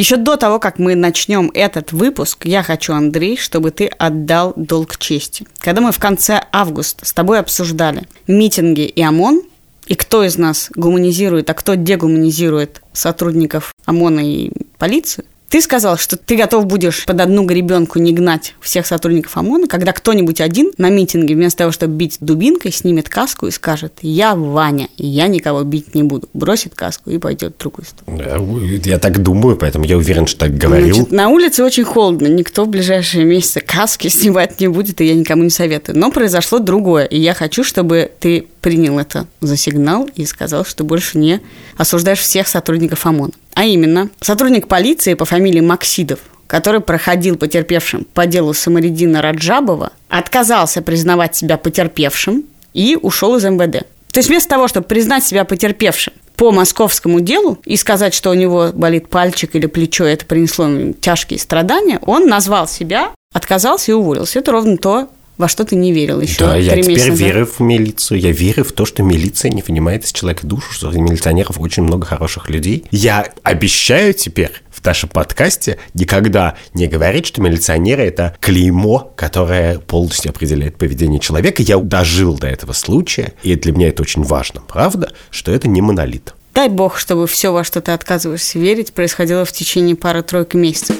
Еще до того, как мы начнем этот выпуск, я хочу, Андрей, чтобы ты отдал долг чести. Когда мы в конце августа с тобой обсуждали митинги и ОМОН, и кто из нас гуманизирует, а кто дегуманизирует сотрудников ОМОНа и полицию, ты сказал, что ты готов будешь под одну гребенку не гнать всех сотрудников ОМОНа, когда кто-нибудь один на митинге вместо того, чтобы бить дубинкой, снимет каску и скажет «Я Ваня, и я никого бить не буду». Бросит каску и пойдет в другую сторону. Я так думаю, поэтому я уверен, что так говорил. Значит, на улице очень холодно, никто в ближайшие месяцы каски снимать не будет, и я никому не советую. Но произошло другое, и я хочу, чтобы ты принял это за сигнал и сказал, что больше не осуждаешь всех сотрудников ОМОНа. А именно, сотрудник полиции по фамилии Максидов, который проходил потерпевшим по делу Самаридина Раджабова, отказался признавать себя потерпевшим и ушел из МВД. То есть вместо того, чтобы признать себя потерпевшим по московскому делу и сказать, что у него болит пальчик или плечо, это принесло ему тяжкие страдания, он назвал себя, отказался и уволился. Это ровно то, во что ты не верил еще Да, я теперь назад. верю в милицию. Я верю в то, что милиция не понимает из человека душу, что милиционеров очень много хороших людей. Я обещаю теперь в нашем подкасте никогда не говорить, что милиционеры – это клеймо, которое полностью определяет поведение человека. Я дожил до этого случая, и для меня это очень важно, правда, что это не монолит. Дай бог, чтобы все, во что ты отказываешься верить, происходило в течение пары-тройки месяцев.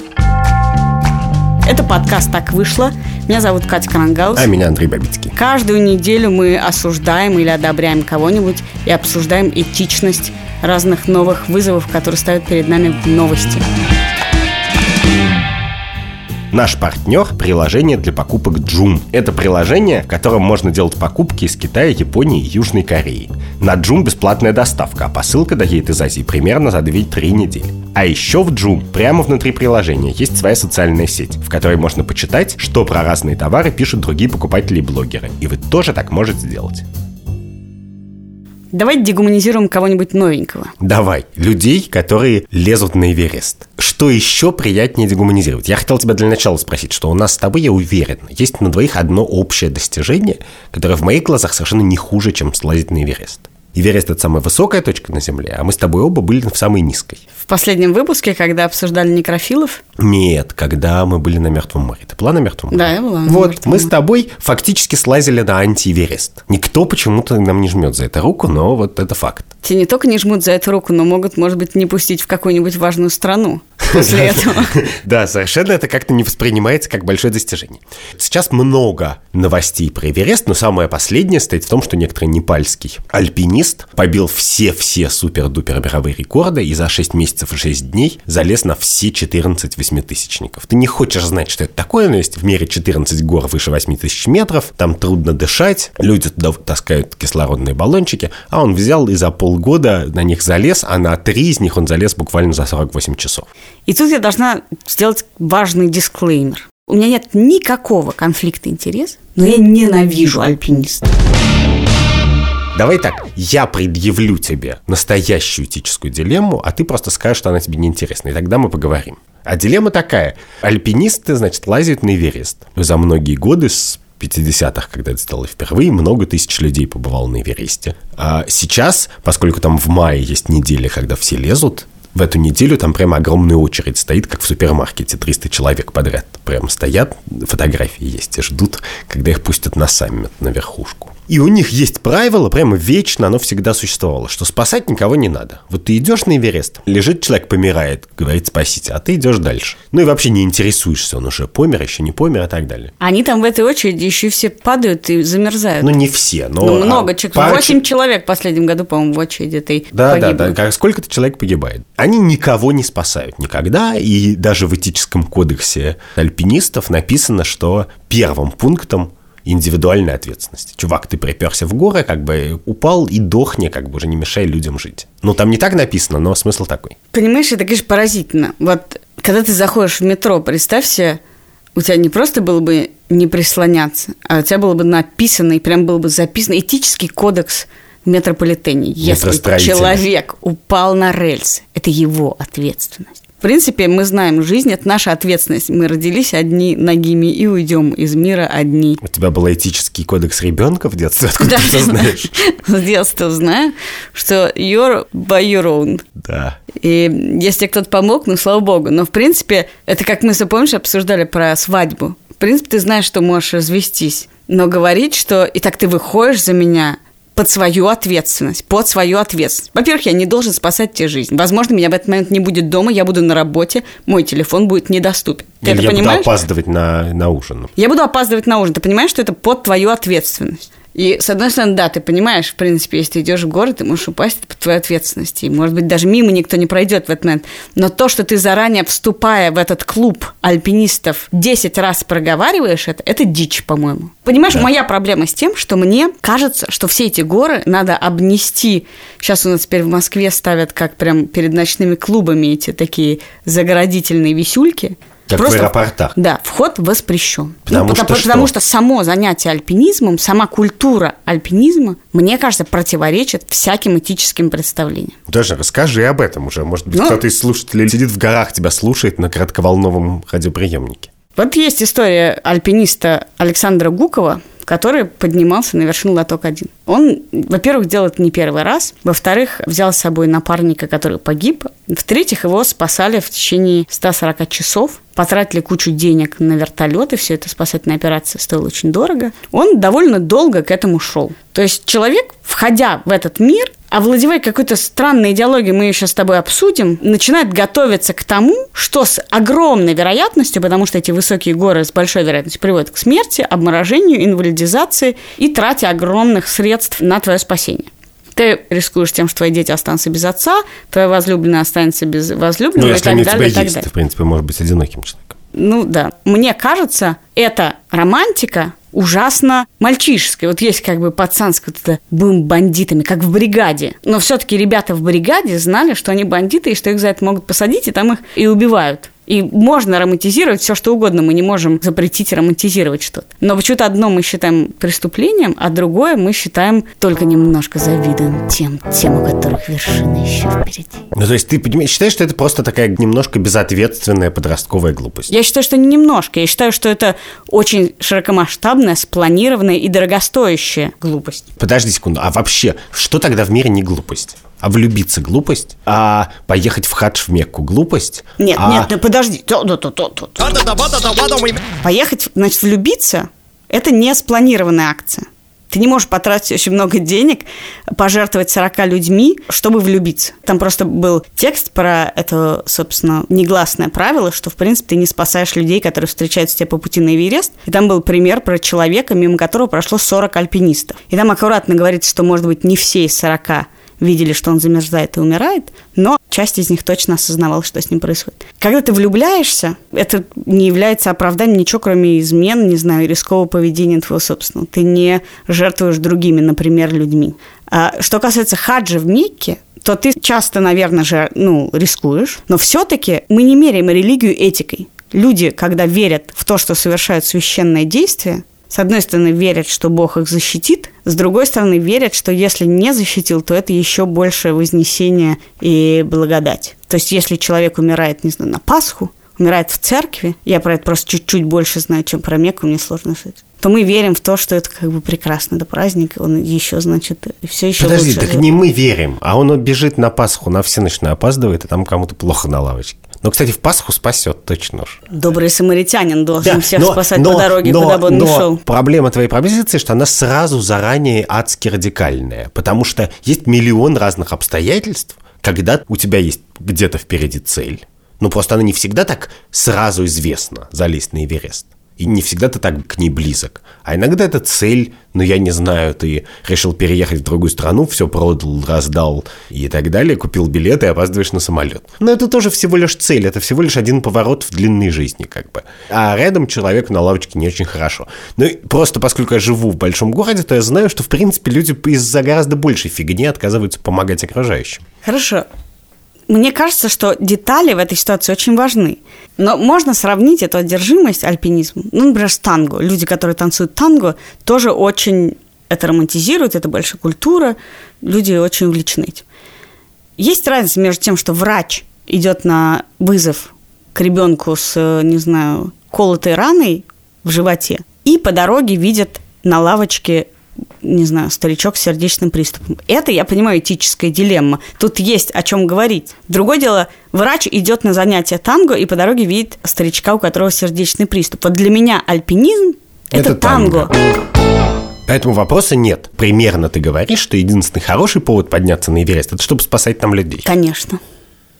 Это подкаст «Так вышло». Меня зовут Катя Карангаус. А меня Андрей Бабицкий. Каждую неделю мы осуждаем или одобряем кого-нибудь и обсуждаем этичность разных новых вызовов, которые ставят перед нами новости. Наш партнер – приложение для покупок Joom. Это приложение, в котором можно делать покупки из Китая, Японии и Южной Кореи. На Joom бесплатная доставка, а посылка доедет из Азии примерно за 2-3 недели. А еще в Joom, прямо внутри приложения, есть своя социальная сеть, в которой можно почитать, что про разные товары пишут другие покупатели и блогеры. И вы тоже так можете сделать. Давай дегуманизируем кого-нибудь новенького. Давай. Людей, которые лезут на Эверест. Что еще приятнее дегуманизировать? Я хотел тебя для начала спросить, что у нас с тобой, я уверен, есть на двоих одно общее достижение, которое в моих глазах совершенно не хуже, чем слазить на Эверест. Эверест – это самая высокая точка на Земле, а мы с тобой оба были в самой низкой. В последнем выпуске, когда обсуждали некрофилов? Нет, когда мы были на Мертвом море. Ты была на Мертвом море? Да, я была. Вот, мы с тобой фактически слазили на антиверест. Никто почему-то нам не жмет за это руку, но вот это факт. Те не только не жмут за эту руку, но могут, может быть, не пустить в какую-нибудь важную страну после этого. Да, совершенно это как-то не воспринимается как большое достижение. Сейчас много новостей про Эверест, но самое последнее стоит в том, что некоторый непальский альпинист побил все-все супер-дупер мировые рекорды и за 6 месяцев и 6 дней залез на все 14 восьмитысячников. Ты не хочешь знать, что это такое, но есть в мире 14 гор выше 8 тысяч метров, там трудно дышать, люди туда таскают кислородные баллончики, а он взял и за полгода на них залез, а на три из них он залез буквально за 48 часов. И тут я должна сделать важный дисклеймер. У меня нет никакого конфликта интересов, но я ненавижу альпинистов. Давай так, я предъявлю тебе настоящую этическую дилемму, а ты просто скажешь, что она тебе неинтересна, и тогда мы поговорим. А дилемма такая. Альпинисты, значит, лазят на Эверест. За многие годы с 50-х, когда это стало впервые, много тысяч людей побывало на Эвересте. А сейчас, поскольку там в мае есть неделя, когда все лезут, в эту неделю там прямо огромная очередь стоит, как в супермаркете, 300 человек подряд. Прям стоят, фотографии есть, и ждут, когда их пустят на саммит, на верхушку. И у них есть правило, прямо вечно оно всегда существовало, что спасать никого не надо. Вот ты идешь на Эверест, лежит человек, помирает, говорит спасите, а ты идешь дальше. Ну и вообще не интересуешься, он уже помер, еще не помер и так далее. Они там в этой очереди еще все падают и замерзают. Ну не все, но... Ну много, человек, пара... 8 человек в последнем году, по-моему, в очереди этой Да, погибло. да, да, сколько-то человек погибает. Они никого не спасают никогда, и даже в этическом кодексе альпинистов написано, что первым пунктом индивидуальной ответственности. Чувак, ты приперся в горы, как бы упал и дохни, как бы уже не мешай людям жить. Ну, там не так написано, но смысл такой. Понимаешь, это, конечно, поразительно. Вот, когда ты заходишь в метро, представь себе, у тебя не просто было бы не прислоняться, а у тебя было бы написано, и прям был бы записан этический кодекс в метрополитене. Если человек упал на рельсы, это его ответственность. В принципе, мы знаем, жизнь – это наша ответственность. Мы родились одни ногими и уйдем из мира одни. У тебя был этический кодекс ребенка в детстве? Откуда ты это знаешь? С детства знаю, что you're by your own. Да. И если кто-то помог, ну, слава богу. Но, в принципе, это как мы, помнишь, обсуждали про свадьбу. В принципе, ты знаешь, что можешь развестись. Но говорить, что «и так ты выходишь за меня», под свою ответственность, под свою ответственность. Во-первых, я не должен спасать тебе жизнь. Возможно, меня в этот момент не будет дома, я буду на работе, мой телефон будет недоступен. Ты Или это я понимаешь? буду опаздывать на, на ужин. Я буду опаздывать на ужин. Ты понимаешь, что это под твою ответственность? И, с одной стороны, да, ты понимаешь, в принципе, если ты идешь в город, ты можешь упасть под твою ответственность. И, может быть, даже мимо никто не пройдет в этот момент. Но то, что ты заранее, вступая в этот клуб альпинистов, 10 раз проговариваешь это, это дичь, по-моему. Понимаешь, да. моя проблема с тем, что мне кажется, что все эти горы надо обнести. Сейчас у нас теперь в Москве ставят как прям перед ночными клубами эти такие загородительные висюльки – как Просто, в аэропортах. Да, вход воспрещен. Потому, ну, что, потому, что? потому что само занятие альпинизмом, сама культура альпинизма, мне кажется, противоречит всяким этическим представлениям. Даже расскажи об этом уже. Может быть, ну, кто-то из слушателей сидит в горах, тебя слушает на кратковолновом радиоприемнике. Вот есть история альпиниста Александра Гукова, который поднимался на вершину Лоток-1. Он, во-первых, делал это не первый раз, во-вторых, взял с собой напарника, который погиб, в-третьих, его спасали в течение 140 часов, потратили кучу денег на вертолеты, все это спасательная операция стоила очень дорого. Он довольно долго к этому шел. То есть человек, входя в этот мир, овладевая какой-то странной идеологией, мы ее сейчас с тобой обсудим, начинает готовиться к тому, что с огромной вероятностью, потому что эти высокие горы с большой вероятностью приводят к смерти, обморожению, инвалидизации и трате огромных средств на твое спасение ты рискуешь тем, что твои дети останутся без отца, твоя возлюбленная останется без возлюбленного ну, если и так они далее. У тебя есть, ты, в принципе, может быть одиноким человеком. Ну да. Мне кажется, эта романтика ужасно мальчишеская. Вот есть как бы пацанское это «бым бандитами», как в «Бригаде». Но все-таки ребята в «Бригаде» знали, что они бандиты, и что их за это могут посадить, и там их и убивают. И можно романтизировать все, что угодно. Мы не можем запретить романтизировать что-то. Но почему-то одно мы считаем преступлением, а другое мы считаем только немножко завидуем тем, тем, у которых вершины еще впереди. Ну, то есть ты считаешь, что это просто такая немножко безответственная подростковая глупость? Я считаю, что не немножко. Я считаю, что это очень широкомасштабная, спланированная и дорогостоящая глупость. Подожди секунду. А вообще, что тогда в мире не глупость? А влюбиться глупость? А поехать в хадж в Мекку глупость? Нет, а... нет, ну подожди. Поехать, значит, влюбиться – это не спланированная акция. Ты не можешь потратить очень много денег, пожертвовать 40 людьми, чтобы влюбиться. Там просто был текст про это, собственно, негласное правило, что, в принципе, ты не спасаешь людей, которые встречаются тебе по пути на Эверест. И там был пример про человека, мимо которого прошло 40 альпинистов. И там аккуратно говорится, что, может быть, не все из 40 видели, что он замерзает и умирает, но часть из них точно осознавала, что с ним происходит. Когда ты влюбляешься, это не является оправданием ничего, кроме измен, не знаю, рискового поведения твоего собственного. Ты не жертвуешь другими, например, людьми. А что касается хаджа в Мекке, то ты часто, наверное же, ну, рискуешь, но все-таки мы не меряем религию этикой. Люди, когда верят в то, что совершают священное действие, с одной стороны, верят, что Бог их защитит, с другой стороны, верят, что если не защитил, то это еще большее вознесение и благодать. То есть, если человек умирает, не знаю, на Пасху, умирает в церкви, я про это просто чуть-чуть больше знаю, чем про Мекку, мне сложно сказать то мы верим в то, что это как бы прекрасно, это праздник, он еще, значит, все еще Подожди, лучше. так не мы верим, а он бежит на Пасху, на всеночную опаздывает, и там кому-то плохо на лавочке. Но, кстати, в Пасху спасет точно же. Добрый самаритянин должен да, всех но, спасать но, по дороге, но, куда бы он но ни шел. Проблема твоей пропозиции, что она сразу заранее адски радикальная. Потому что есть миллион разных обстоятельств, когда у тебя есть где-то впереди цель. Ну, просто она не всегда так сразу известна, залезть на Эверест. И не всегда ты так к ней близок. А иногда это цель, ну я не знаю, ты решил переехать в другую страну, все продал, раздал и так далее, купил билет и опаздываешь на самолет. Но это тоже всего лишь цель, это всего лишь один поворот в длинной жизни как бы. А рядом человек на лавочке не очень хорошо. Ну просто поскольку я живу в большом городе, то я знаю, что в принципе люди из-за гораздо большей фигни отказываются помогать окружающим. Хорошо. Мне кажется, что детали в этой ситуации очень важны. Но можно сравнить эту одержимость альпинизмом, ну, например, с танго. Люди, которые танцуют танго, тоже очень это романтизируют, это большая культура, люди очень увлечены этим. Есть разница между тем, что врач идет на вызов к ребенку с, не знаю, колотой раной в животе, и по дороге видит на лавочке не знаю, старичок с сердечным приступом. Это, я понимаю, этическая дилемма. Тут есть о чем говорить. Другое дело, врач идет на занятие танго и по дороге видит старичка, у которого сердечный приступ. Вот для меня альпинизм – это, это танго. танго. Поэтому вопроса нет. Примерно ты говоришь, что единственный хороший повод подняться на Эверест – это чтобы спасать там людей. Конечно.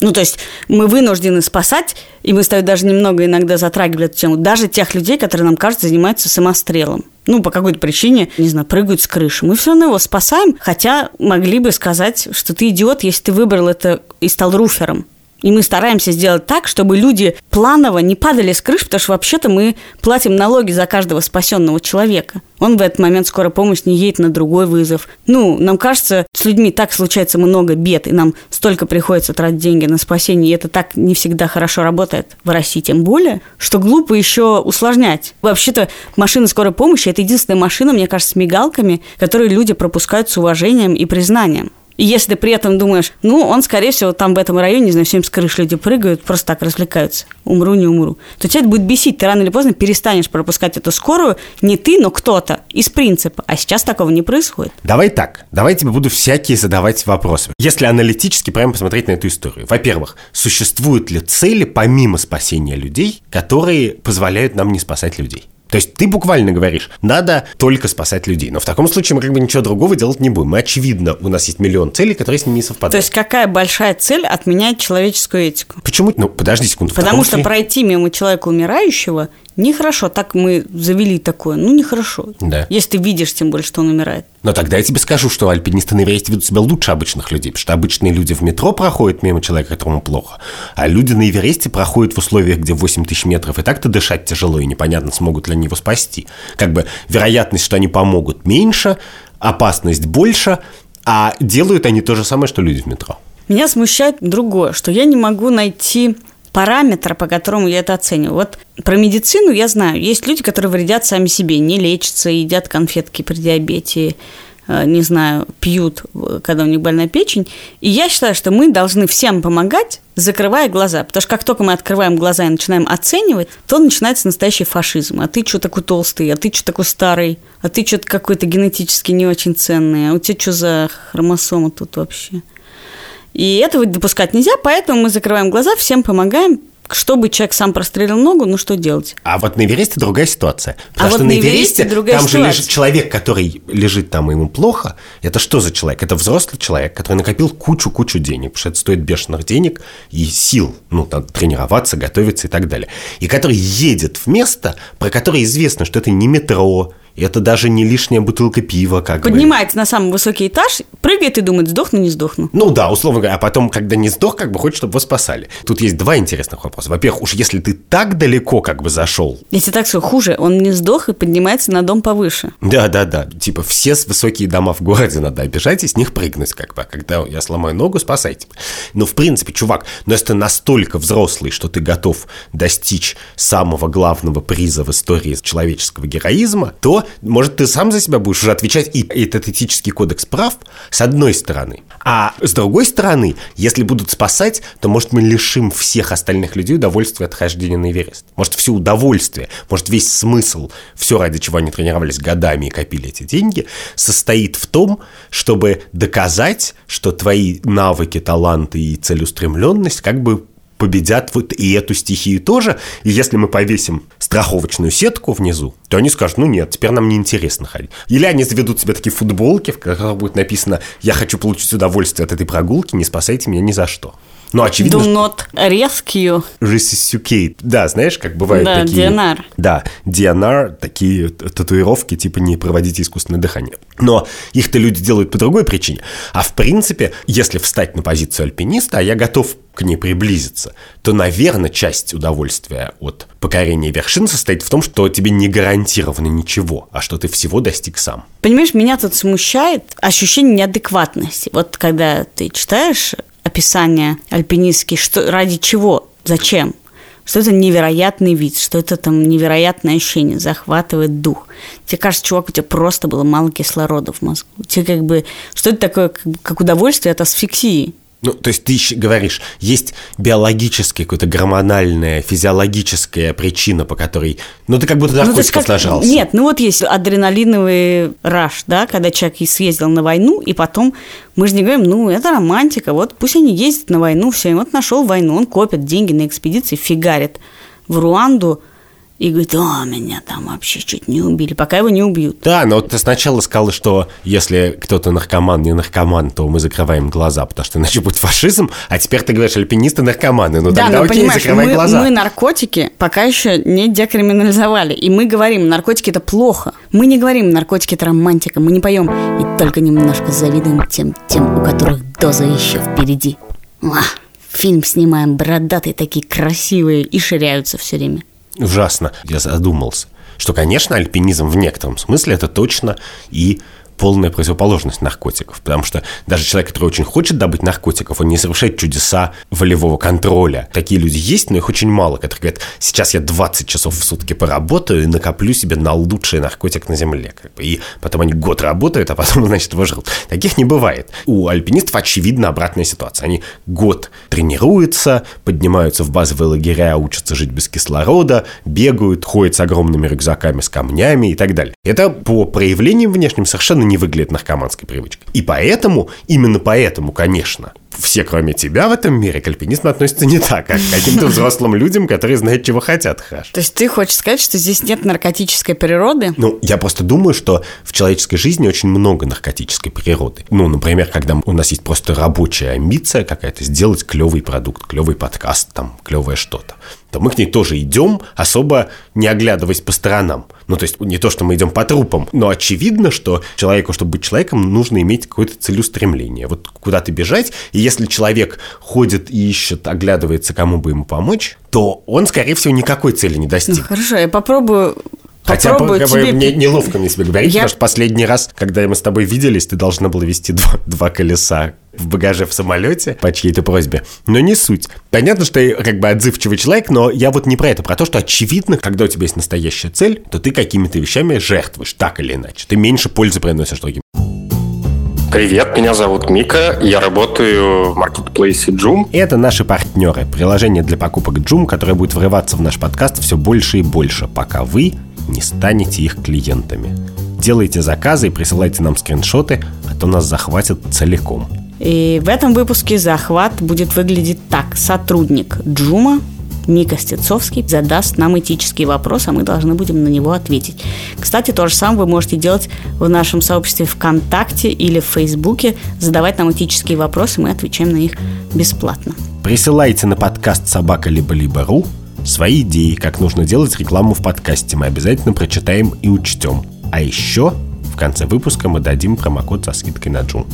Ну, то есть мы вынуждены спасать, и мы с тобой даже немного иногда затрагивали эту тему, даже тех людей, которые нам кажется занимаются самострелом. Ну, по какой-то причине, не знаю, прыгают с крыши. Мы все равно его спасаем, хотя могли бы сказать, что ты идиот, если ты выбрал это и стал руфером. И мы стараемся сделать так, чтобы люди планово не падали с крыш, потому что вообще-то мы платим налоги за каждого спасенного человека. Он в этот момент скоро помощь не едет на другой вызов. Ну, нам кажется, с людьми так случается много бед, и нам столько приходится тратить деньги на спасение, и это так не всегда хорошо работает в России, тем более, что глупо еще усложнять. Вообще-то машина скорой помощи – это единственная машина, мне кажется, с мигалками, которые люди пропускают с уважением и признанием. И если ты при этом думаешь, ну, он, скорее всего, там в этом районе, не знаю, всем с крыш люди прыгают, просто так развлекаются, умру, не умру, то тебя это будет бесить. Ты рано или поздно перестанешь пропускать эту скорую, не ты, но кто-то, из принципа. А сейчас такого не происходит. Давай так, давай тебе буду всякие задавать вопросы. Если аналитически прямо посмотреть на эту историю. Во-первых, существуют ли цели помимо спасения людей, которые позволяют нам не спасать людей? То есть ты буквально говоришь, надо только спасать людей. Но в таком случае мы как бы ничего другого делать не будем. Мы, очевидно, у нас есть миллион целей, которые с ними не совпадают. То есть какая большая цель отменяет человеческую этику? Почему? Ну, подожди секунду. Потому что случае... пройти мимо человека умирающего Нехорошо, так мы завели такое. Ну, нехорошо. Да. Если ты видишь, тем более, что он умирает. Но тогда я тебе скажу, что альпинисты на Эвересте ведут себя лучше обычных людей, потому что обычные люди в метро проходят мимо человека, которому плохо, а люди на Эвересте проходят в условиях, где 8 тысяч метров, и так-то дышать тяжело, и непонятно, смогут ли они его спасти. Как бы вероятность, что они помогут, меньше, опасность больше, а делают они то же самое, что люди в метро. Меня смущает другое, что я не могу найти параметра, по которому я это оцениваю. Вот про медицину я знаю. Есть люди, которые вредят сами себе, не лечатся, едят конфетки при диабете, э, не знаю, пьют, когда у них больная печень. И я считаю, что мы должны всем помогать, закрывая глаза. Потому что как только мы открываем глаза и начинаем оценивать, то начинается настоящий фашизм. А ты что такой толстый, а ты что такой старый, а ты что-то какой-то генетически не очень ценный, а у тебя что за хромосома тут вообще? И этого допускать нельзя, поэтому мы закрываем глаза, всем помогаем, чтобы человек сам прострелил ногу, ну что делать? А вот на Эвересте другая ситуация. Потому а что вот на Эвересте, другая там ситуация. же лежит человек, который лежит там, и ему плохо. Это что за человек? Это взрослый человек, который накопил кучу-кучу денег, потому что это стоит бешеных денег и сил, ну, там, тренироваться, готовиться и так далее. И который едет в место, про которое известно, что это не метро, это даже не лишняя бутылка пива, как Поднимается бы. на самый высокий этаж, прыгает и думает, сдохну, не сдохну. Ну да, условно говоря, а потом, когда не сдох, как бы хочет, чтобы его спасали. Тут есть два интересных вопроса. Во-первых, уж если ты так далеко как бы зашел... Если так все хуже, он не сдох и поднимается на дом повыше. Да-да-да, типа все высокие дома в городе надо обижать и с них прыгнуть, как бы. А когда я сломаю ногу, спасайте. Ну, в принципе, чувак, но если ты настолько взрослый, что ты готов достичь самого главного приза в истории человеческого героизма, то может, ты сам за себя будешь уже отвечать, и этот этический кодекс прав, с одной стороны. А с другой стороны, если будут спасать, то, может, мы лишим всех остальных людей удовольствия от хождения на Эверест. Может, все удовольствие, может, весь смысл, все, ради чего они тренировались годами и копили эти деньги, состоит в том, чтобы доказать, что твои навыки, таланты и целеустремленность как бы победят вот и эту стихию тоже. И если мы повесим страховочную сетку внизу, то они скажут, ну нет, теперь нам не интересно ходить. Или они заведут себе такие футболки, в которых будет написано, я хочу получить удовольствие от этой прогулки, не спасайте меня ни за что. Ну, очевидно... Do not rescue. Resuscitate. Да, знаешь, как бывают да, такие... DNR. Да, DNR, такие татуировки, типа не проводите искусственное дыхание. Но их-то люди делают по другой причине. А в принципе, если встать на позицию альпиниста, а я готов к ней приблизиться, то, наверное, часть удовольствия от покорения вершин состоит в том, что тебе не гарантировано ничего, а что ты всего достиг сам. Понимаешь, меня тут смущает ощущение неадекватности. Вот когда ты читаешь описание альпинистский, что, ради чего, зачем, что это невероятный вид, что это там невероятное ощущение, захватывает дух. Тебе кажется, чувак, у тебя просто было мало кислорода в мозгу. Тебе как бы, что это такое, как, как удовольствие от асфиксии? Ну, то есть ты говоришь, есть биологическая, какая-то гормональная, физиологическая причина, по которой... Ну, ты как будто Ну, наркотиков как- нажрался. Нет, ну вот есть адреналиновый раш, да, когда человек съездил на войну, и потом мы же не говорим, ну, это романтика, вот пусть они ездят на войну, все, и вот нашел войну, он копит деньги на экспедиции, фигарит в Руанду и говорит, о, меня там вообще чуть не убили, пока его не убьют. Да, но ты сначала сказала, что если кто-то наркоман, не наркоман, то мы закрываем глаза, потому что иначе будет фашизм, а теперь ты говоришь, альпинисты наркоманы. Ну да, тогда но окей, понимаешь, закрывай мы, глаза. мы наркотики пока еще не декриминализовали. И мы говорим, наркотики это плохо. Мы не говорим, наркотики это романтика. Мы не поем и только немножко завидуем тем, тем, у которых доза еще впереди. Фильм снимаем, бородатые такие красивые и ширяются все время. Ужасно. Я задумался, что, конечно, альпинизм в некотором смысле это точно и полная противоположность наркотиков, потому что даже человек, который очень хочет добыть наркотиков, он не совершает чудеса волевого контроля. Такие люди есть, но их очень мало, которые говорят, сейчас я 20 часов в сутки поработаю и накоплю себе на лучший наркотик на земле. И потом они год работают, а потом, значит, его. Таких не бывает. У альпинистов, очевидно, обратная ситуация. Они год тренируются, поднимаются в базовые лагеря, учатся жить без кислорода, бегают, ходят с огромными рюкзаками с камнями и так далее. Это по проявлениям внешним совершенно не выглядит наркоманской привычкой. И поэтому, именно поэтому, конечно, все, кроме тебя в этом мире, к альпинизму относятся не так, как к каким-то взрослым людям, которые знают, чего хотят, Хаш. То есть ты хочешь сказать, что здесь нет наркотической природы? Ну, я просто думаю, что в человеческой жизни очень много наркотической природы. Ну, например, когда у нас есть просто рабочая амбиция какая-то сделать клевый продукт, клевый подкаст, там, клевое что-то, то мы к ней тоже идем, особо не оглядываясь по сторонам. Ну, то есть не то, что мы идем по трупам, но очевидно, что человеку, чтобы быть человеком, нужно иметь какое-то целеустремление. Вот куда-то бежать, и если человек ходит и ищет, оглядывается, кому бы ему помочь, то он, скорее всего, никакой цели не Ну, достиг. хорошо, я попробую... Хотя попробую как бы, тебе... мне неловко мне себе говорить, Я- потому что последний раз, когда мы с тобой виделись, ты должна была вести два, два колеса в багаже в самолете по чьей-то просьбе. Но не суть. Понятно, что я как бы отзывчивый человек, но я вот не про это, про то, что очевидно, когда у тебя есть настоящая цель, то ты какими-то вещами жертвуешь, так или иначе. Ты меньше пользы приносишь другим. Привет, меня зовут Мика, я работаю в маркетплейсе Joom. И это наши партнеры. Приложение для покупок Joom, которое будет врываться в наш подкаст все больше и больше, пока вы не станете их клиентами. Делайте заказы и присылайте нам скриншоты, а то нас захватят целиком. И в этом выпуске захват будет выглядеть так. Сотрудник Джума, Мика Стецовский, задаст нам этический вопрос, а мы должны будем на него ответить. Кстати, то же самое вы можете делать в нашем сообществе ВКонтакте или в Фейсбуке, задавать нам этические вопросы, мы отвечаем на них бесплатно. Присылайте на подкаст собака либо либо ру свои идеи, как нужно делать рекламу в подкасте. Мы обязательно прочитаем и учтем. А еще в конце выпуска мы дадим промокод со скидкой на Джун.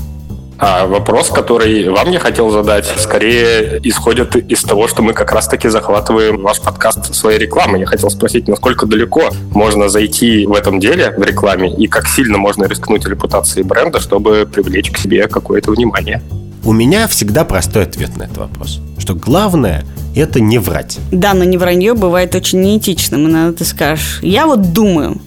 А вопрос, который вам я хотел задать, скорее исходит из того, что мы как раз-таки захватываем ваш подкаст своей рекламой. Я хотел спросить, насколько далеко можно зайти в этом деле, в рекламе, и как сильно можно рискнуть репутацией бренда, чтобы привлечь к себе какое-то внимание. У меня всегда простой ответ на этот вопрос. Что главное – это не врать. Да, но не вранье бывает очень неэтичным. Иногда ты скажешь, я вот думаю.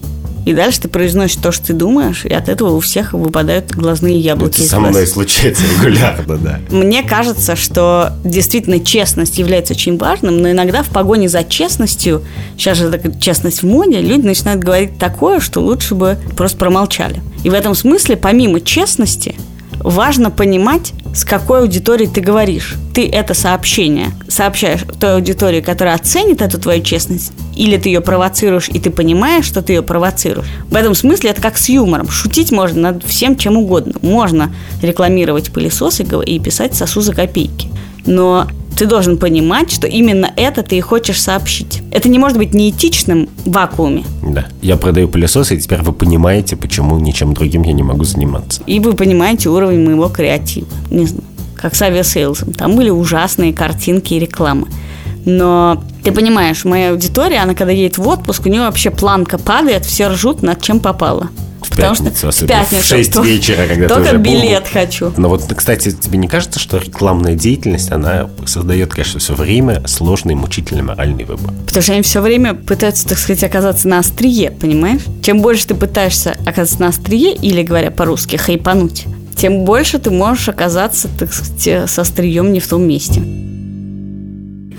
И дальше ты произносишь то, что ты думаешь, и от этого у всех выпадают глазные яблоки Это со глаз. мной случается регулярно, да. Мне кажется, что действительно честность является очень важным, но иногда в погоне за честностью, сейчас же такая честность в моде, люди начинают говорить такое, что лучше бы просто промолчали. И в этом смысле, помимо честности, важно понимать, с какой аудиторией ты говоришь. Ты это сообщение сообщаешь той аудитории, которая оценит эту твою честность, или ты ее провоцируешь, и ты понимаешь, что ты ее провоцируешь. В этом смысле это как с юмором. Шутить можно над всем, чем угодно. Можно рекламировать пылесос и гов- и писать сосу за копейки. Но ты должен понимать, что именно это ты и хочешь сообщить. Это не может быть неэтичным в вакууме. Да. Я продаю пылесосы, и теперь вы понимаете, почему ничем другим я не могу заниматься. И вы понимаете уровень моего креатива. Не знаю, как с Aviasales ом. Там были ужасные картинки и рекламы. Но ты понимаешь, моя аудитория, она когда едет в отпуск, у нее вообще планка падает, все ржут над чем попало. В пятницу, в особенно в пятницу. 6 То- вечера, когда ты Только уже билет хочу. Но вот, кстати, тебе не кажется, что рекламная деятельность, она создает, конечно, все время сложный, мучительный моральный выбор? Потому что они все время пытаются, так сказать, оказаться на острие, понимаешь? Чем больше ты пытаешься оказаться на острие, или, говоря по-русски, хайпануть, тем больше ты можешь оказаться, так сказать, со стрием не в том месте.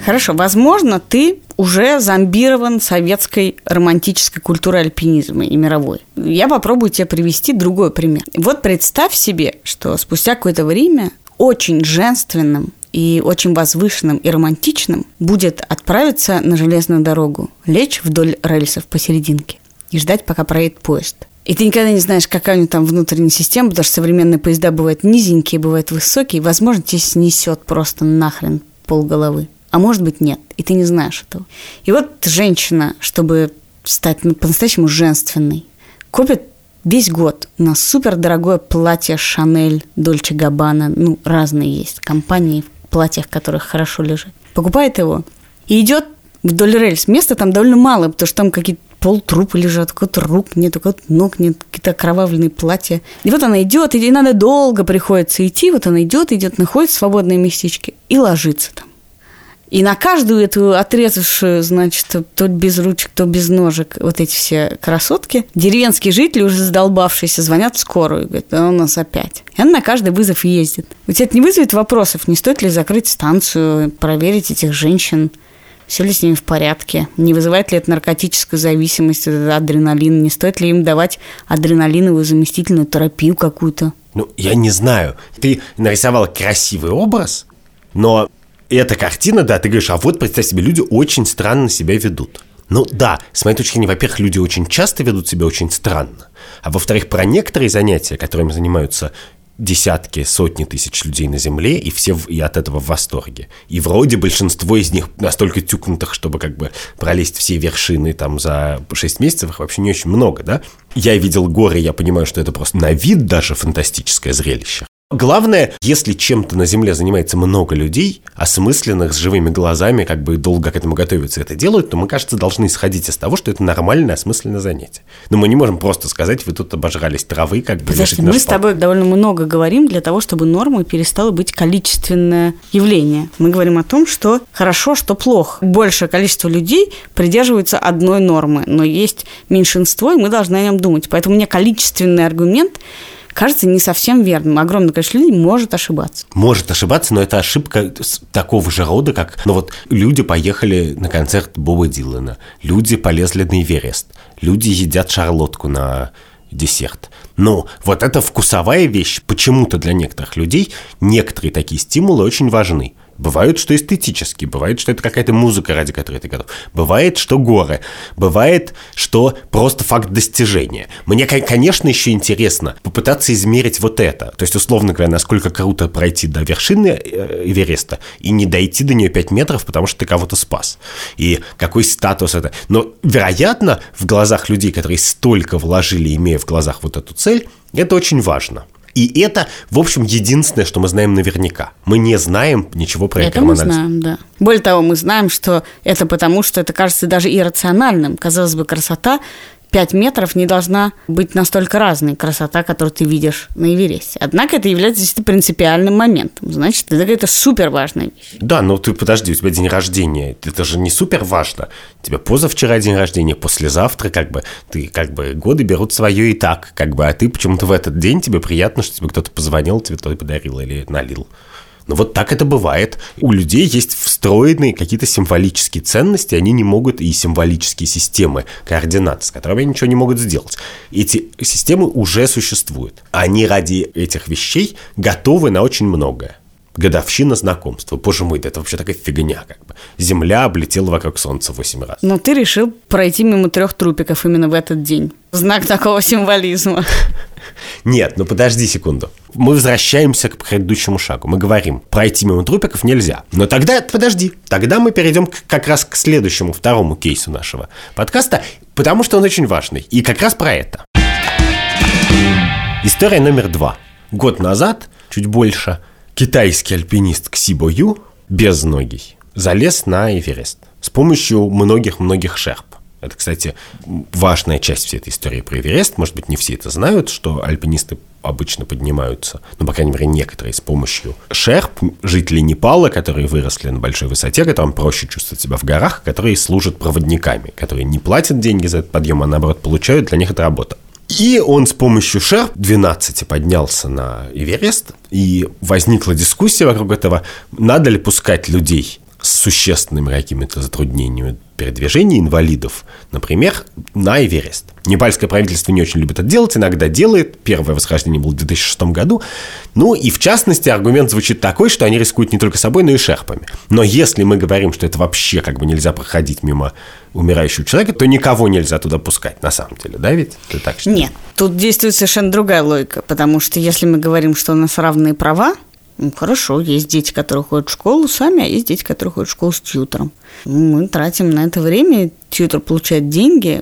Хорошо, возможно, ты уже зомбирован советской романтической культурой альпинизма и мировой. Я попробую тебе привести другой пример. Вот представь себе, что спустя какое-то время очень женственным и очень возвышенным и романтичным будет отправиться на железную дорогу, лечь вдоль рельсов посерединке и ждать, пока проедет поезд. И ты никогда не знаешь, какая у него там внутренняя система, потому что современные поезда бывают низенькие, бывают высокие, и, возможно, тебе снесет просто нахрен полголовы а может быть нет, и ты не знаешь этого. И вот женщина, чтобы стать ну, по-настоящему женственной, купит весь год на супер дорогое платье Шанель, Дольче Габбана, ну, разные есть компании в платьях, которых хорошо лежит. Покупает его и идет вдоль рельс. Места там довольно мало, потому что там какие-то полтрупа лежат, какой-то рук нет, какой-то ног нет, какие-то окровавленные платья. И вот она идет, и надо долго приходится идти, вот она идет, идет, находит свободные местечки и ложится там. И на каждую эту отрезавшую, значит, то без ручек, то без ножек, вот эти все красотки, деревенские жители, уже задолбавшиеся, звонят в скорую. Говорят, а у нас опять. И она на каждый вызов ездит. У тебя это не вызовет вопросов, не стоит ли закрыть станцию, проверить этих женщин, все ли с ними в порядке, не вызывает ли это наркотическую зависимость, адреналин, не стоит ли им давать адреналиновую заместительную терапию какую-то. Ну, я не знаю. Ты нарисовал красивый образ, но эта картина, да, ты говоришь, а вот, представь себе, люди очень странно себя ведут. Ну да, с моей точки зрения, во-первых, люди очень часто ведут себя очень странно. А во-вторых, про некоторые занятия, которыми занимаются десятки, сотни тысяч людей на Земле, и все и от этого в восторге. И вроде большинство из них настолько тюкнутых, чтобы как бы пролезть все вершины там за 6 месяцев, их вообще не очень много, да? Я видел горы, я понимаю, что это просто на вид даже фантастическое зрелище. Главное, если чем-то на Земле занимается много людей, осмысленных, с живыми глазами, как бы долго к этому готовятся это делают, то мы, кажется, должны исходить из того, что это нормальное, осмысленное занятие. Но мы не можем просто сказать, вы тут обожрались травы, как бы... Подожди, мы с тобой довольно много говорим для того, чтобы нормой перестало быть количественное явление. Мы говорим о том, что хорошо, что плохо. Большее количество людей придерживаются одной нормы, но есть меньшинство, и мы должны о нем думать. Поэтому мне количественный аргумент кажется не совсем верным. Огромное количество людей может ошибаться. Может ошибаться, но это ошибка такого же рода, как... Ну вот люди поехали на концерт Боба Дилана, люди полезли на Эверест, люди едят шарлотку на десерт. Но вот эта вкусовая вещь почему-то для некоторых людей некоторые такие стимулы очень важны. Бывает, что эстетически, бывает, что это какая-то музыка, ради которой ты готов. Бывает, что горы, бывает, что просто факт достижения. Мне, конечно, еще интересно попытаться измерить вот это. То есть, условно говоря, насколько круто пройти до вершины э, Эвереста и не дойти до нее 5 метров, потому что ты кого-то спас. И какой статус это. Но, вероятно, в глазах людей, которые столько вложили, имея в глазах вот эту цель, это очень важно. И это, в общем, единственное, что мы знаем наверняка. Мы не знаем ничего про это мы знаем, да. Более того, мы знаем, что это потому, что это кажется даже иррациональным. Казалось бы, красота 5 метров не должна быть настолько разной красота, которую ты видишь на Эвересте. Однако это является действительно принципиальным моментом. Значит, это какая-то супер важная вещь. Да, но ты подожди, у тебя день рождения. Это же не супер важно. У тебя позавчера день рождения, послезавтра как бы. Ты как бы годы берут свое и так. Как бы, а ты почему-то в этот день тебе приятно, что тебе кто-то позвонил, тебе кто-то подарил или налил. Но вот так это бывает. У людей есть встроенные какие-то символические ценности, они не могут, и символические системы координат, с которыми они ничего не могут сделать. Эти системы уже существуют. Они ради этих вещей готовы на очень многое годовщина знакомства. Боже мой, да это вообще такая фигня, как бы. Земля облетела вокруг Солнца восемь раз. Но ты решил пройти мимо трех трупиков именно в этот день. Знак такого символизма. Нет, ну подожди секунду. Мы возвращаемся к предыдущему шагу. Мы говорим, пройти мимо трупиков нельзя. Но тогда, подожди, тогда мы перейдем как раз к следующему, второму кейсу нашего подкаста, потому что он очень важный. И как раз про это. История номер два. Год назад, чуть больше, китайский альпинист Ксибо Ю, безногий, залез на Эверест с помощью многих-многих шерп. Это, кстати, важная часть всей этой истории про Эверест. Может быть, не все это знают, что альпинисты обычно поднимаются, ну, по крайней мере, некоторые с помощью шерп, жителей Непала, которые выросли на большой высоте, которым проще чувствовать себя в горах, которые служат проводниками, которые не платят деньги за этот подъем, а наоборот получают, для них это работа. И он с помощью шерп 12 поднялся на Эверест, и возникла дискуссия вокруг этого, надо ли пускать людей с существенными какими-то затруднениями передвижения инвалидов, например, на Эверест. Непальское правительство не очень любит это делать, иногда делает. Первое восхождение было в 2006 году. Ну и в частности аргумент звучит такой, что они рискуют не только собой, но и шерпами. Но если мы говорим, что это вообще как бы нельзя проходить мимо умирающего человека, то никого нельзя туда пускать, на самом деле, да ведь? Ты так считаешь? Нет, тут действует совершенно другая логика, потому что если мы говорим, что у нас равные права, хорошо, есть дети, которые ходят в школу сами, а есть дети, которые ходят в школу с тьютором. Ну, мы тратим на это время, тьютор получает деньги,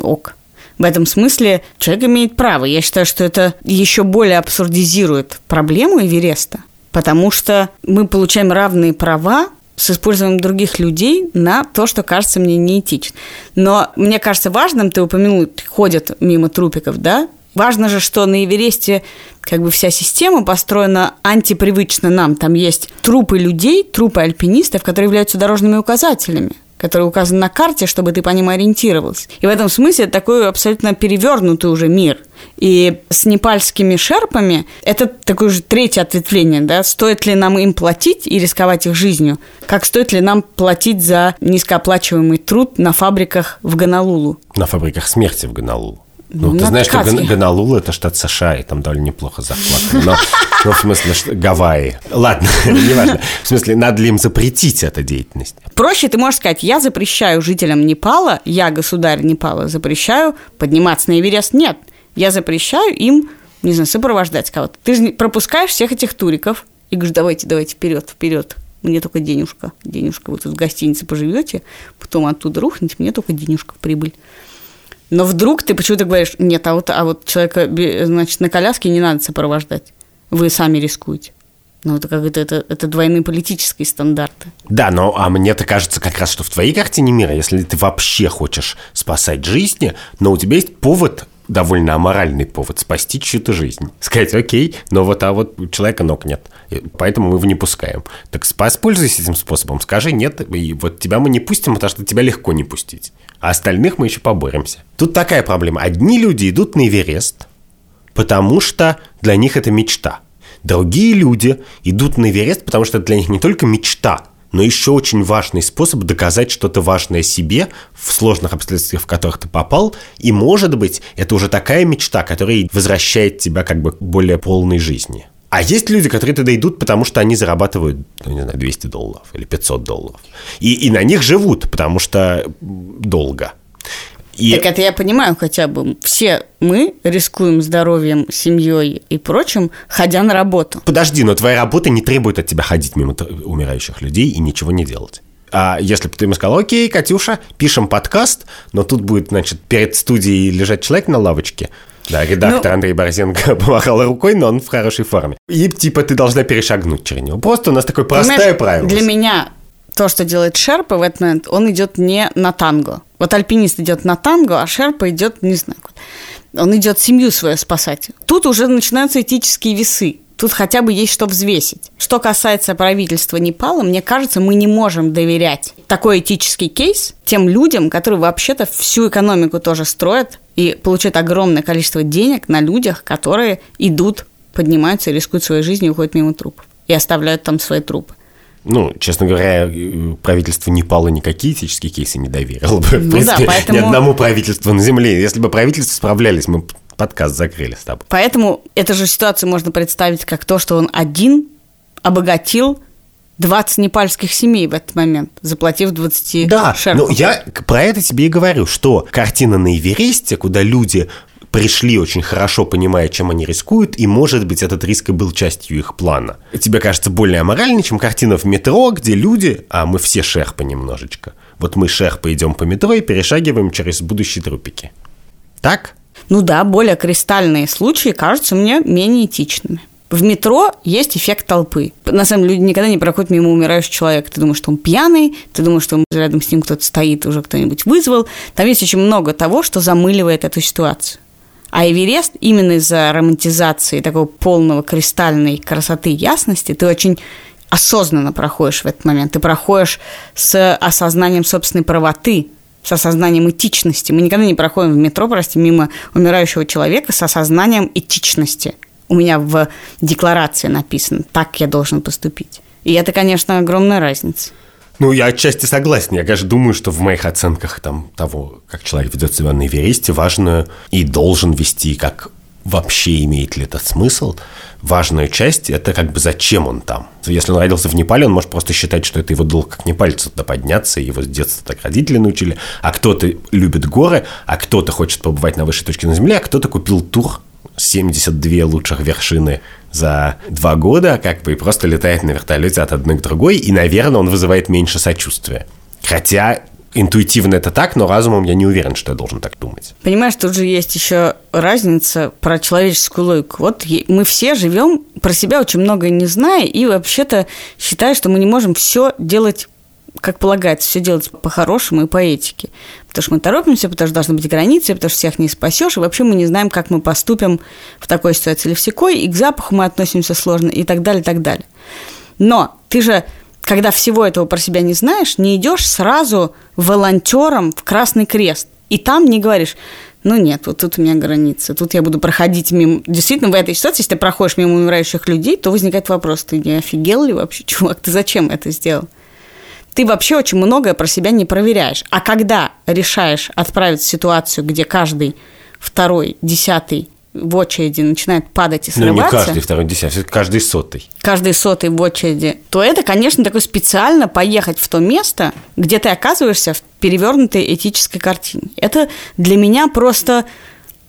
ок. В этом смысле человек имеет право. Я считаю, что это еще более абсурдизирует проблему Эвереста, потому что мы получаем равные права с использованием других людей на то, что кажется мне неэтично. Но мне кажется важным, ты упомянул, ходят мимо трупиков, да, Важно же, что на Эвересте как бы вся система построена антипривычно нам. Там есть трупы людей, трупы альпинистов, которые являются дорожными указателями которые указаны на карте, чтобы ты по ним ориентировался. И в этом смысле это такой абсолютно перевернутый уже мир. И с непальскими шерпами это такое же третье ответвление, да, стоит ли нам им платить и рисковать их жизнью, как стоит ли нам платить за низкооплачиваемый труд на фабриках в Ганалулу. На фабриках смерти в Ганалулу. Ну, ты знаешь, что Гонолулу – это штат США, и там довольно неплохо зарплата. Но, ну, в смысле, что Гавайи. Ладно, неважно. В смысле, надо ли им запретить эту деятельность? Проще ты можешь сказать, я запрещаю жителям Непала, я, государь Непала, запрещаю подниматься на Эверест. Нет, я запрещаю им, не знаю, сопровождать кого-то. Ты же пропускаешь всех этих туриков и говоришь, давайте, давайте, вперед, вперед. Мне только денежка, денежка. Вы тут в гостинице поживете, потом оттуда рухнете, мне только денежка прибыль. Но вдруг ты почему-то говоришь, нет, а вот, а вот человека, значит, на коляске не надо сопровождать. Вы сами рискуете. Ну, это как это, это, это двойные политические стандарты. Да, но а мне-то кажется как раз, что в твоей картине мира, если ты вообще хочешь спасать жизни, но у тебя есть повод довольно аморальный повод спасти чью-то жизнь. Сказать, окей, но вот, а вот у человека ног нет, поэтому мы его не пускаем. Так воспользуйся этим способом, скажи нет, и вот тебя мы не пустим, потому что тебя легко не пустить. А остальных мы еще поборемся. Тут такая проблема. Одни люди идут на Эверест, потому что для них это мечта. Другие люди идут на Эверест, потому что для них не только мечта, но еще очень важный способ доказать что-то важное себе в сложных обстоятельствах, в которых ты попал. И, может быть, это уже такая мечта, которая возвращает тебя как бы к более полной жизни. А есть люди, которые туда идут, потому что они зарабатывают, ну, не знаю, 200 долларов или 500 долларов. И, и на них живут, потому что долго. И... Так это я понимаю хотя бы. Все мы рискуем здоровьем, семьей и прочим, ходя на работу. Подожди, но твоя работа не требует от тебя ходить мимо умирающих людей и ничего не делать. А если бы ты ему сказал, окей, Катюша, пишем подкаст, но тут будет, значит, перед студией лежать человек на лавочке, да, редактор ну, Андрей Борзенко помахал рукой, но он в хорошей форме. И типа ты должна перешагнуть через него. Просто у нас такое простое правило. Для меня то, что делает Шерпа в этот момент, он идет не на танго. Вот альпинист идет на танго, а Шерпа идет, не знаю, он идет семью свою спасать. Тут уже начинаются этические весы. Тут хотя бы есть что взвесить. Что касается правительства Непала, мне кажется, мы не можем доверять такой этический кейс тем людям, которые вообще-то всю экономику тоже строят и получают огромное количество денег на людях, которые идут, поднимаются, рискуют своей жизнью и уходят мимо трупов и оставляют там свои трупы. Ну, честно говоря, правительство Непала никакие этические кейсы не доверило бы. Ну, в принципе, да, поэтому... ни одному правительству на Земле. Если бы правительство справлялись, мы подкаст закрыли с тобой. Поэтому эту же ситуацию можно представить как то, что он один обогатил 20 непальских семей в этот момент, заплатив 20 Да, шерпов. ну я про это тебе и говорю, что картина на Эвересте, куда люди пришли очень хорошо, понимая, чем они рискуют, и, может быть, этот риск и был частью их плана. Тебе кажется более аморальной, чем картина в метро, где люди, а мы все шерпы немножечко, вот мы шерпы идем по метро и перешагиваем через будущие трупики. Так? Ну да, более кристальные случаи кажутся мне менее этичными. В метро есть эффект толпы. На самом деле, люди никогда не проходят мимо умирающего человека. Ты думаешь, что он пьяный, ты думаешь, что рядом с ним кто-то стоит, уже кто-нибудь вызвал. Там есть очень много того, что замыливает эту ситуацию. А Эверест именно из-за романтизации такого полного кристальной красоты ясности ты очень осознанно проходишь в этот момент. Ты проходишь с осознанием собственной правоты, с осознанием этичности. Мы никогда не проходим в метро, прости, мимо умирающего человека с осознанием этичности. У меня в декларации написано, так я должен поступить. И это, конечно, огромная разница. Ну, я отчасти согласен. Я, конечно, думаю, что в моих оценках там, того, как человек ведет себя на Эвересте, важную и должен вести, как вообще имеет ли этот смысл, важную часть – это как бы зачем он там. Если он родился в Непале, он может просто считать, что это его долг как непальцу туда подняться, его с детства так родители научили, а кто-то любит горы, а кто-то хочет побывать на высшей точке на Земле, а кто-то купил тур 72 лучших вершины за два года, как бы и просто летает на вертолете от одной к другой, и, наверное, он вызывает меньше сочувствия. Хотя интуитивно это так, но разумом я не уверен, что я должен так думать. Понимаешь, тут же есть еще разница про человеческую логику. Вот мы все живем про себя очень много не зная, и вообще-то считая, что мы не можем все делать как полагается, все делать по-хорошему и по этике. Потому что мы торопимся, потому что должны быть границы, потому что всех не спасешь, и вообще мы не знаем, как мы поступим в такой ситуации или в секой, и к запаху мы относимся сложно, и так далее, и так далее. Но ты же когда всего этого про себя не знаешь, не идешь сразу волонтером в Красный Крест. И там не говоришь, ну нет, вот тут у меня граница, тут я буду проходить мимо... Действительно, в этой ситуации, если ты проходишь мимо умирающих людей, то возникает вопрос, ты не офигел ли вообще, чувак, ты зачем это сделал? Ты вообще очень многое про себя не проверяешь. А когда решаешь отправиться в ситуацию, где каждый второй, десятый в очереди начинает падать и срываться... Ну, не каждый второй десятый, каждый сотый. Каждый сотый в очереди. То это, конечно, такое специально поехать в то место, где ты оказываешься в перевернутой этической картине. Это для меня просто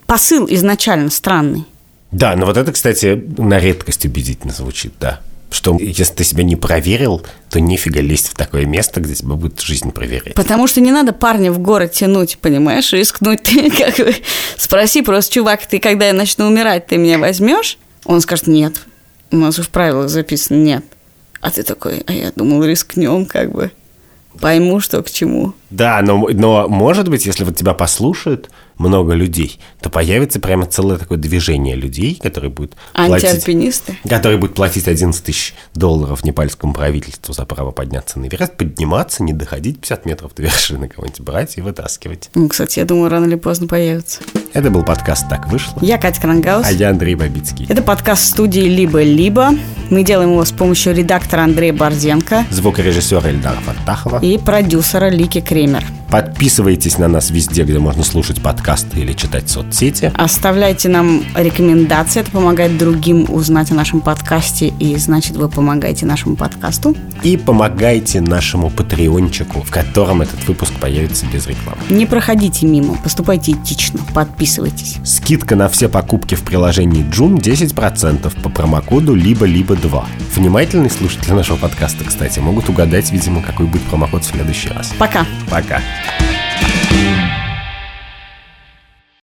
посыл изначально странный. Да, но вот это, кстати, на редкость убедительно звучит, да что если ты себя не проверил, то нифига лезть в такое место, где тебя будет жизнь проверять. Потому что не надо парня в город тянуть, понимаешь, рискнуть. Ты как бы спроси просто, чувак, ты когда я начну умирать, ты меня возьмешь? Он скажет, нет. У нас в правилах записано нет. А ты такой, а я думал, рискнем как бы. Пойму, что к чему. Да, но, но может быть, если вот тебя послушают, много людей, то появится прямо целое такое движение людей, которые будут Антиальпинисты? Платить, которые будут платить 11 тысяч долларов непальскому правительству за право подняться на Эверест, подниматься, не доходить 50 метров до вершины, кого-нибудь брать и вытаскивать. Ну, кстати, я думаю, рано или поздно появится. Это был подкаст «Так вышло». Я Катя Крангаус. А я Андрей Бабицкий. Это подкаст студии «Либо-либо». Мы делаем его с помощью редактора Андрея Борзенко, звукорежиссера Эльдара Фаттахова и продюсера Лики Кремер. Подписывайтесь на нас везде, где можно слушать подкасты или читать соцсети. Оставляйте нам рекомендации, это помогает другим узнать о нашем подкасте, и значит вы помогаете нашему подкасту. И помогайте нашему патреончику, в котором этот выпуск появится без рекламы. Не проходите мимо, поступайте этично, подписывайтесь. Скидка на все покупки в приложении Joom 10% по промокоду либо-либо 2. Внимательные слушатели нашего подкаста, кстати, могут угадать, видимо, какой будет промокод в следующий раз. Пока. Пока.